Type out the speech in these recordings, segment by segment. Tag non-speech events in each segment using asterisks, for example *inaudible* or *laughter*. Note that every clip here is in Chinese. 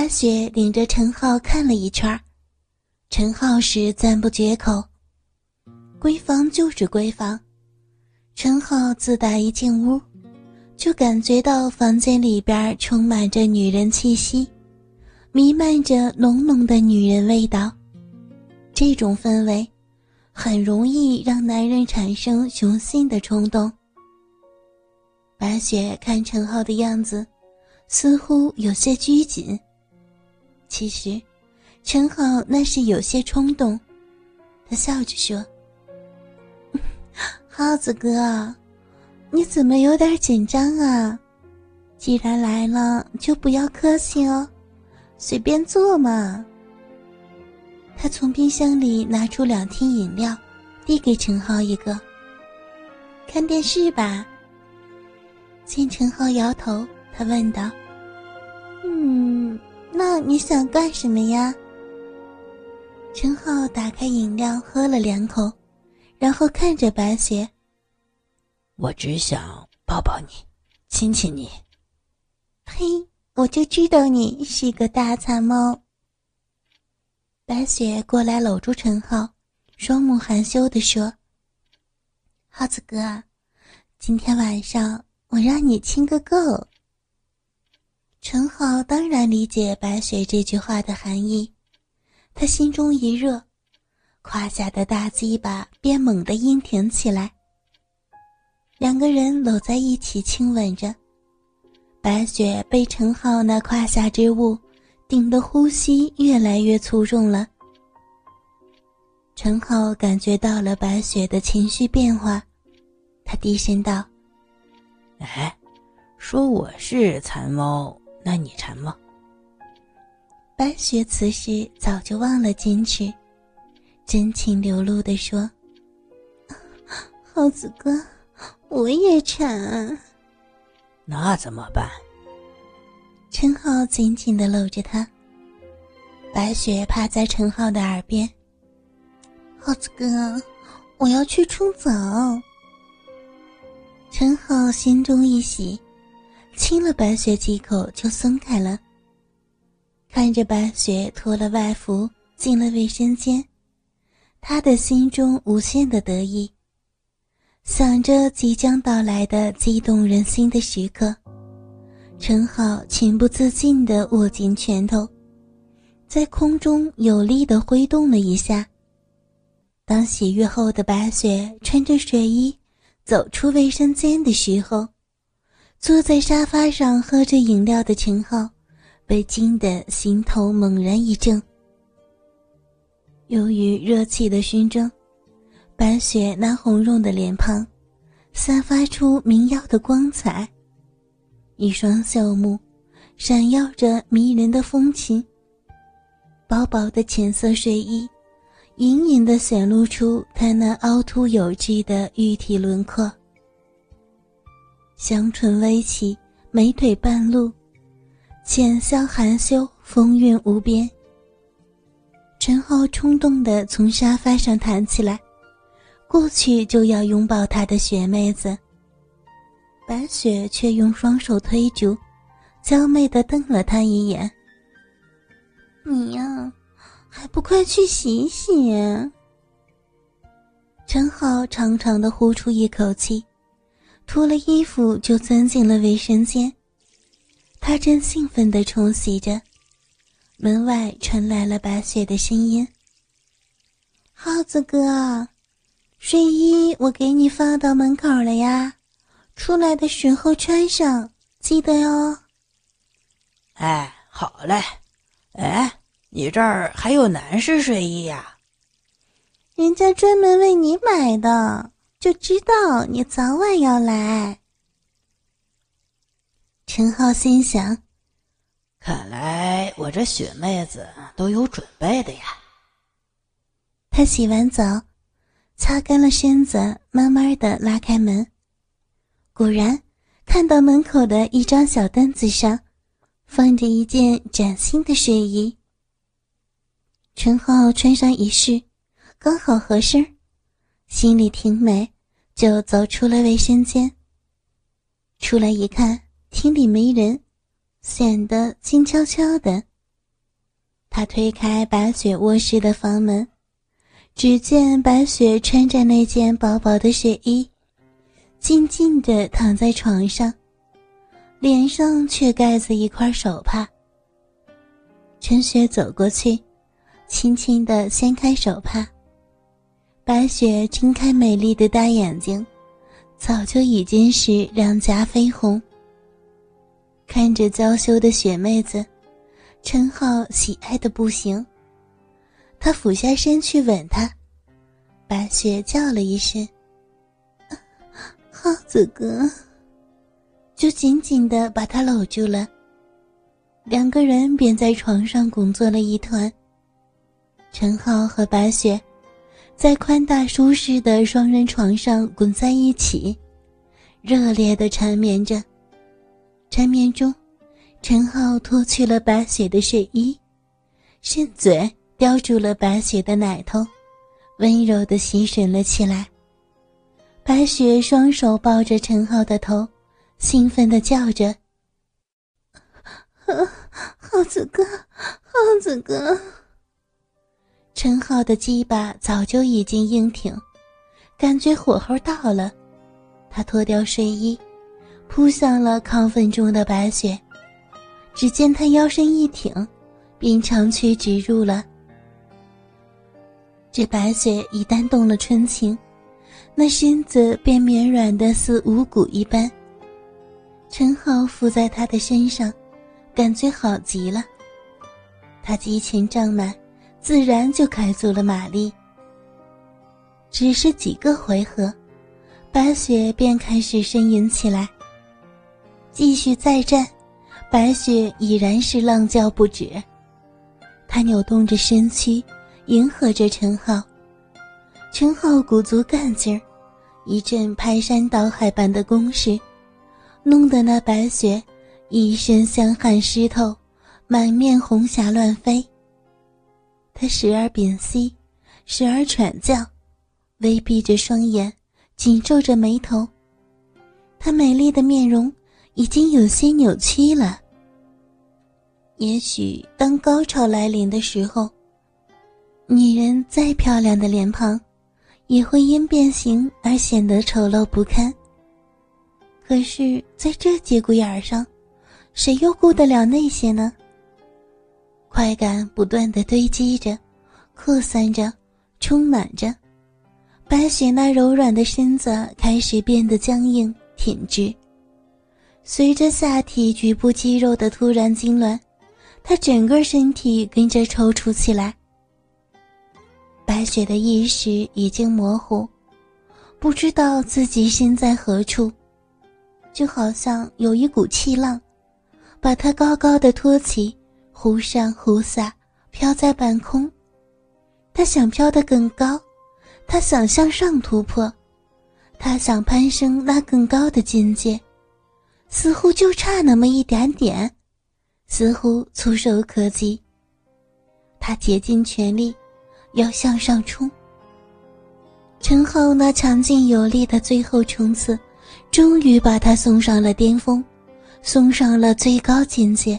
白雪领着陈浩看了一圈陈浩是赞不绝口。闺房就是闺房，陈浩自打一进屋，就感觉到房间里边充满着女人气息，弥漫着浓浓的女人味道。这种氛围，很容易让男人产生雄性的冲动。白雪看陈浩的样子，似乎有些拘谨。其实，陈浩那是有些冲动。他笑着说：“ *laughs* 耗子哥，你怎么有点紧张啊？既然来了，就不要客气哦，随便坐嘛。”他从冰箱里拿出两听饮料，递给陈浩一个。看电视吧。见陈浩摇头，他问道：“嗯，那你想干什么呀？”陈浩打开饮料喝了两口，然后看着白雪：“我只想抱抱你，亲亲你。”呸，我就知道你是个大馋猫。白雪过来搂住陈浩，双目含羞地说：“浩子哥，今天晚上我让你亲个够。”陈浩当然理解白雪这句话的含义，他心中一热，胯下的大鸡巴便猛地硬挺起来。两个人搂在一起亲吻着，白雪被陈浩那胯下之物。顶的呼吸越来越粗重了。陈浩感觉到了白雪的情绪变化，他低声道：“哎，说我是残猫，那你馋吗？”白雪此时早就忘了矜持，真情流露的说：“耗子哥，我也馋。”那怎么办？陈浩紧紧的搂着她，白雪趴在陈浩的耳边：“耗子哥，我要去冲澡。”陈浩心中一喜，亲了白雪几口就松开了。看着白雪脱了外服进了卫生间，他的心中无限的得意，想着即将到来的激动人心的时刻。陈浩情不自禁地握紧拳头，在空中有力地挥动了一下。当洗浴后的白雪穿着睡衣走出卫生间的时候，坐在沙发上喝着饮料的陈浩被惊得心头猛然一震。由于热气的熏蒸，白雪那红润的脸庞散发出明耀的光彩。一双秀目，闪耀着迷人的风情。薄薄的浅色睡衣，隐隐的显露出她那凹凸有致的玉体轮廓。香唇微起，美腿半露，浅笑含羞，风韵无边。陈浩冲动地从沙发上弹起来，过去就要拥抱他的雪妹子。白雪却用双手推住，娇媚的瞪了他一眼：“你呀，还不快去洗洗？”陈浩长长的呼出一口气，脱了衣服就钻进了卫生间。他正兴奋地冲洗着，门外传来了白雪的声音：“耗子哥，睡衣我给你放到门口了呀。”出来的时候穿上，记得哟。哎，好嘞。哎，你这儿还有男士睡衣呀？人家专门为你买的，就知道你早晚要来。陈浩心想：看来我这雪妹子都有准备的呀。他洗完澡，擦干了身子，慢慢的拉开门。果然，看到门口的一张小凳子上，放着一件崭新的睡衣。陈浩穿上一试，刚好合身，心里挺美，就走出了卫生间。出来一看，厅里没人，显得静悄悄的。他推开白雪卧室的房门，只见白雪穿着那件薄薄的睡衣，静静的躺在床上，脸上却盖着一块手帕。陈雪走过去，轻轻的掀开手帕，白雪睁开美丽的大眼睛，早就已经是两颊绯红。看着娇羞的雪妹子。陈浩喜爱的不行，他俯下身去吻她，白雪叫了一声：“浩子哥。”就紧紧的把他搂住了。两个人便在床上滚作了一团。陈浩和白雪在宽大舒适的双人床上滚在一起，热烈的缠绵着，缠绵中。陈浩脱去了白雪的睡衣，伸嘴叼住了白雪的奶头，温柔的吸吮了起来。白雪双手抱着陈浩的头，兴奋的叫着：“浩子哥，浩子哥！”陈浩的鸡巴早就已经硬挺，感觉火候到了，他脱掉睡衣，扑向了亢奋中的白雪。只见他腰身一挺，便长驱直入了。这白雪一旦动了春情，那身子便绵软的似无骨一般。陈浩伏在他的身上，感觉好极了。他激情胀满，自然就开足了马力。只是几个回合，白雪便开始呻吟起来。继续再战。白雪已然是浪叫不止，她扭动着身躯，迎合着陈浩。陈浩鼓足干劲儿，一阵排山倒海般的攻势，弄得那白雪一身香汗湿透，满面红霞乱飞。她时而屏息，时而喘叫，微闭着双眼，紧皱着眉头。她美丽的面容。已经有些扭曲了。也许当高潮来临的时候，女人再漂亮的脸庞，也会因变形而显得丑陋不堪。可是，在这节骨眼上，谁又顾得了那些呢？快感不断的堆积着，扩散着，充满着，白雪那柔软的身子开始变得僵硬挺直。随着下体局部肌肉的突然痉挛，她整个身体跟着抽搐起来。白雪的意识已经模糊，不知道自己身在何处，就好像有一股气浪，把她高高的托起，忽上忽下，飘在半空。他想飘得更高，他想向上突破，他想攀升那更高的境界。似乎就差那么一点点，似乎触手可及。他竭尽全力，要向上冲。陈浩那强劲有力的最后冲刺，终于把他送上了巅峰，送上了最高境界。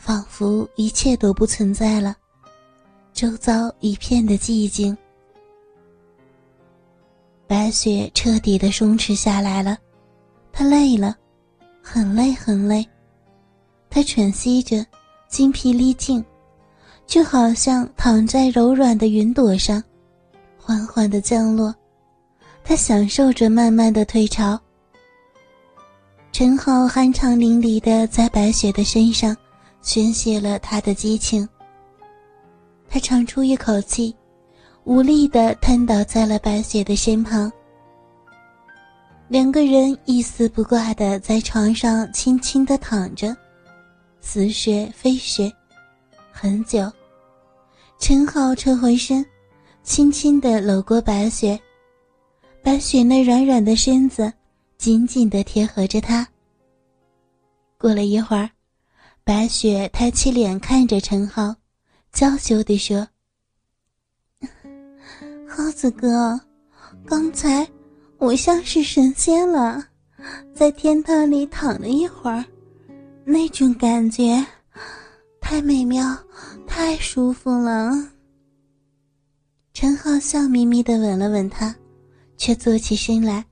仿佛一切都不存在了，周遭一片的寂静。白雪彻底的松弛下来了。她累了，很累很累。他喘息着，精疲力尽，就好像躺在柔软的云朵上，缓缓的降落。他享受着慢慢的退潮。陈浩酣畅淋漓的在白雪的身上宣泄了他的激情。他长出一口气，无力的瘫倒在了白雪的身旁。两个人一丝不挂的在床上轻轻的躺着，似睡非睡，很久。陈浩撤回身，轻轻的搂过白雪，白雪那软软的身子紧紧的贴合着他。过了一会儿，白雪抬起脸看着陈浩，娇羞地说：“ *laughs* 浩子哥，刚才……”我像是神仙了，在天堂里躺了一会儿，那种感觉太美妙，太舒服了。陈浩笑眯眯的吻了吻她，却坐起身来，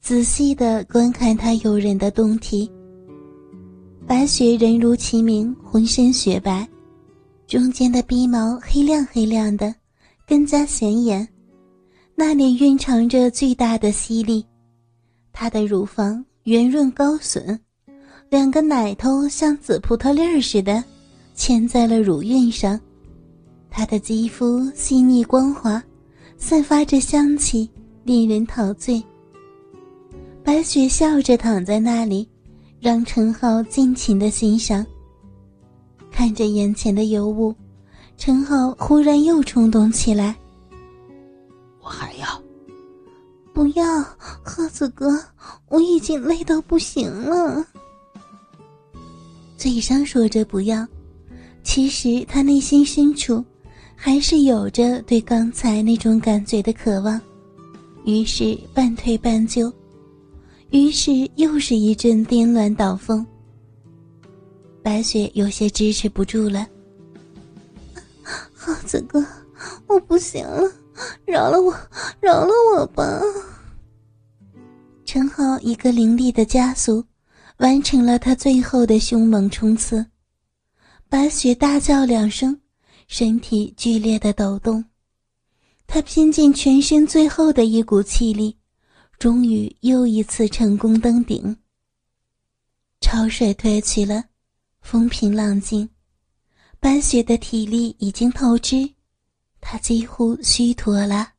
仔细的观看她诱人的胴体。白雪人如其名，浑身雪白，中间的鼻毛黑亮黑亮的，更加显眼。那里蕴藏着巨大的吸力，她的乳房圆润高耸，两个奶头像紫葡萄粒儿似的，嵌在了乳晕上。她的肌肤细腻光滑，散发着香气，令人陶醉。白雪笑着躺在那里。让陈浩尽情的欣赏。看着眼前的尤物，陈浩忽然又冲动起来。我还要，不要，贺子哥，我已经累到不行了。嘴上说着不要，其实他内心深处，还是有着对刚才那种感觉的渴望，于是半推半就。于是又是一阵颠鸾倒凤。白雪有些支持不住了。耗子哥，我不行了，饶了我，饶了我吧！陈浩一个凌厉的加速，完成了他最后的凶猛冲刺。白雪大叫两声，身体剧烈的抖动，他拼尽全身最后的一股气力。终于又一次成功登顶。潮水退去了，风平浪静，白雪的体力已经透支，她几乎虚脱了。